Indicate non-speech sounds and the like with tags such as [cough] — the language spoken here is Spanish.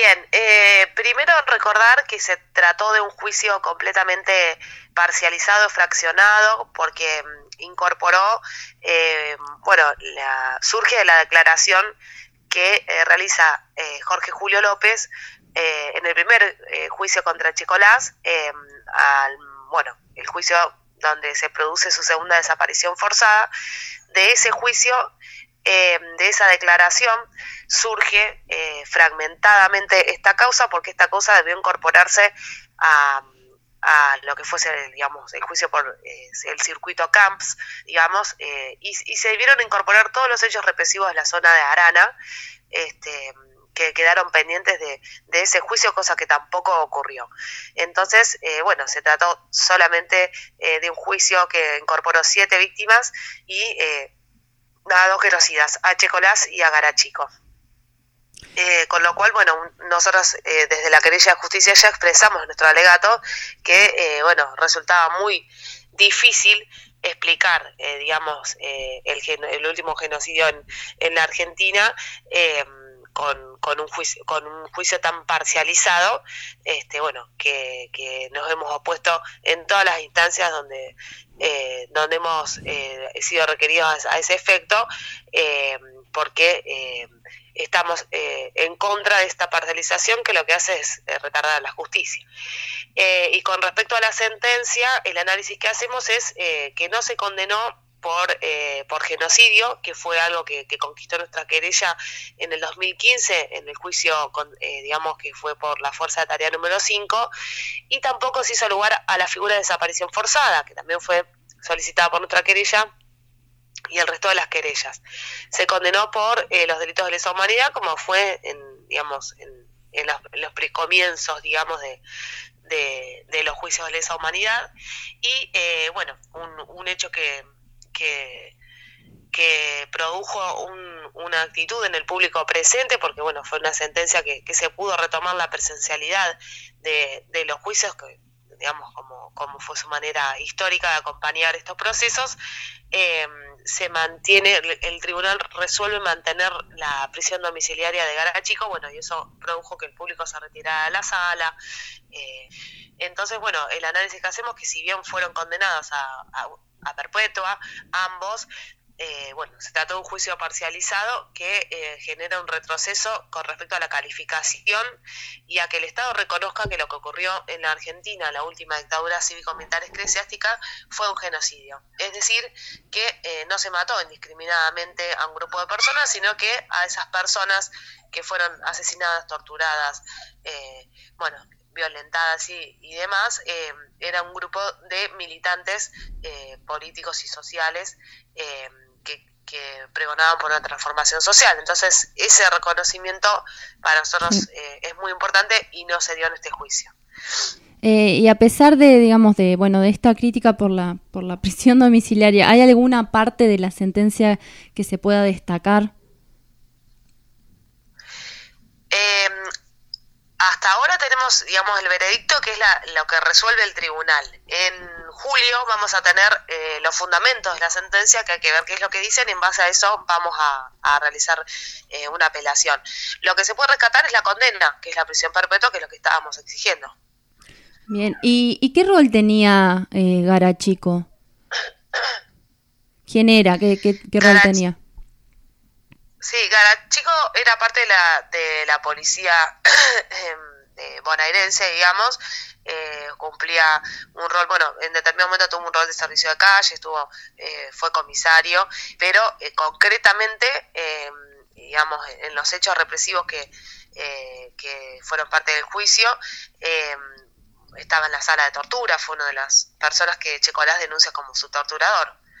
Bien, eh, primero recordar que se trató de un juicio completamente parcializado, fraccionado, porque mm, incorporó, eh, bueno, la, surge de la declaración que eh, realiza Jorge Julio López en el primer juicio contra Chicolás, al, bueno, el juicio donde se produce su segunda desaparición forzada, de ese juicio, de esa declaración, surge eh, fragmentadamente esta causa porque esta causa debió incorporarse a, lo que fuese, digamos, el juicio por eh, el circuito Camps, digamos, eh, y, se debieron incorporar todos los hechos represivos de la zona de Arana, este, que quedaron pendientes de, de, ese juicio, cosa que tampoco ocurrió. Entonces, bueno, se trató solamente de un juicio que incorporó siete víctimas y a dos genocidas, a Checolás y a Garachico. Eh, con lo cual, bueno, nosotros eh, desde la querella de justicia ya expresamos nuestro alegato que, eh, bueno, resultaba muy difícil explicar, digamos, el, último genocidio en, la Argentina con, con, un juicio, con un juicio tan parcializado, este, bueno, que, que nos hemos opuesto en todas las instancias donde, donde hemos sido requeridos a, ese efecto, porque estamos eh, en contra de esta parcialización que lo que hace es eh, retardar la justicia. Eh, y con respecto a la sentencia, el análisis que hacemos es que no se condenó por, por genocidio, que fue algo que, conquistó nuestra querella en el 2015, en el juicio, digamos que fue por la fuerza de tarea número 5, y tampoco se hizo lugar a la figura de desaparición forzada, que también fue solicitada por nuestra querella y el resto de las querellas. Se condenó por eh, los delitos de lesa humanidad, como fue en, digamos, en, en, los, en precomienzos, digamos, de, de, los juicios de lesa humanidad. Y, eh, bueno, un, un hecho que, que, que produjo una actitud en el público presente, porque, bueno, fue una sentencia que, que se pudo retomar la presencialidad de, de los juicios que digamos, como, como fue su manera histórica de acompañar estos procesos, eh, se mantiene, el tribunal resuelve mantener la prisión domiciliaria de Garachico, bueno, y eso produjo que el público se retirara de la sala. Eh, entonces, bueno, el análisis que hacemos que si bien fueron condenados a, a perpetua, ambos, eh, bueno, se trata de un juicio parcializado que eh, genera un retroceso con respecto a la calificación y a que el Estado reconozca que lo que ocurrió en la Argentina, la última dictadura cívico-militar eclesiástica, fue un genocidio. Es decir, que eh, no se mató indiscriminadamente a un grupo de personas, sino que a esas personas que fueron asesinadas, torturadas, bueno, violentadas y, y demás, era un grupo de militantes políticos y sociales que pregonaban por una transformación social. Entonces, ese reconocimiento para nosotros eh, es muy importante y no se dio en este juicio. Eh, y a pesar de, digamos, de, bueno, de esta crítica por la, por la [laughs] prisión domiciliaria, ¿hay alguna parte de la sentencia que se pueda destacar? Eh, hasta ahora tenemos, digamos, el veredicto que es lo que resuelve el tribunal. En julio vamos a tener eh, los fundamentos de la sentencia, que hay que ver qué es lo que dicen, y en base a eso vamos a, realizar eh, una apelación. Lo que se puede rescatar es la condena, que es la prisión perpetua, que es lo que estábamos exigiendo. Bien, ¿y, qué rol tenía eh, Garachico? [coughs] ¿Quién era? ¿Qué, qué, rol tenía? Sí, Garachico era parte de la, de la policía [coughs] em, bonaerense, digamos, eh, cumplía un rol, bueno, en determinado momento tuvo un rol de servicio de calle, estuvo, eh, fue comisario, pero eh, concretamente, em, digamos, en los hechos represivos que, que fueron parte del juicio, em, estaba en la sala de tortura, fue una de las personas que Checolás denuncia como su torturador.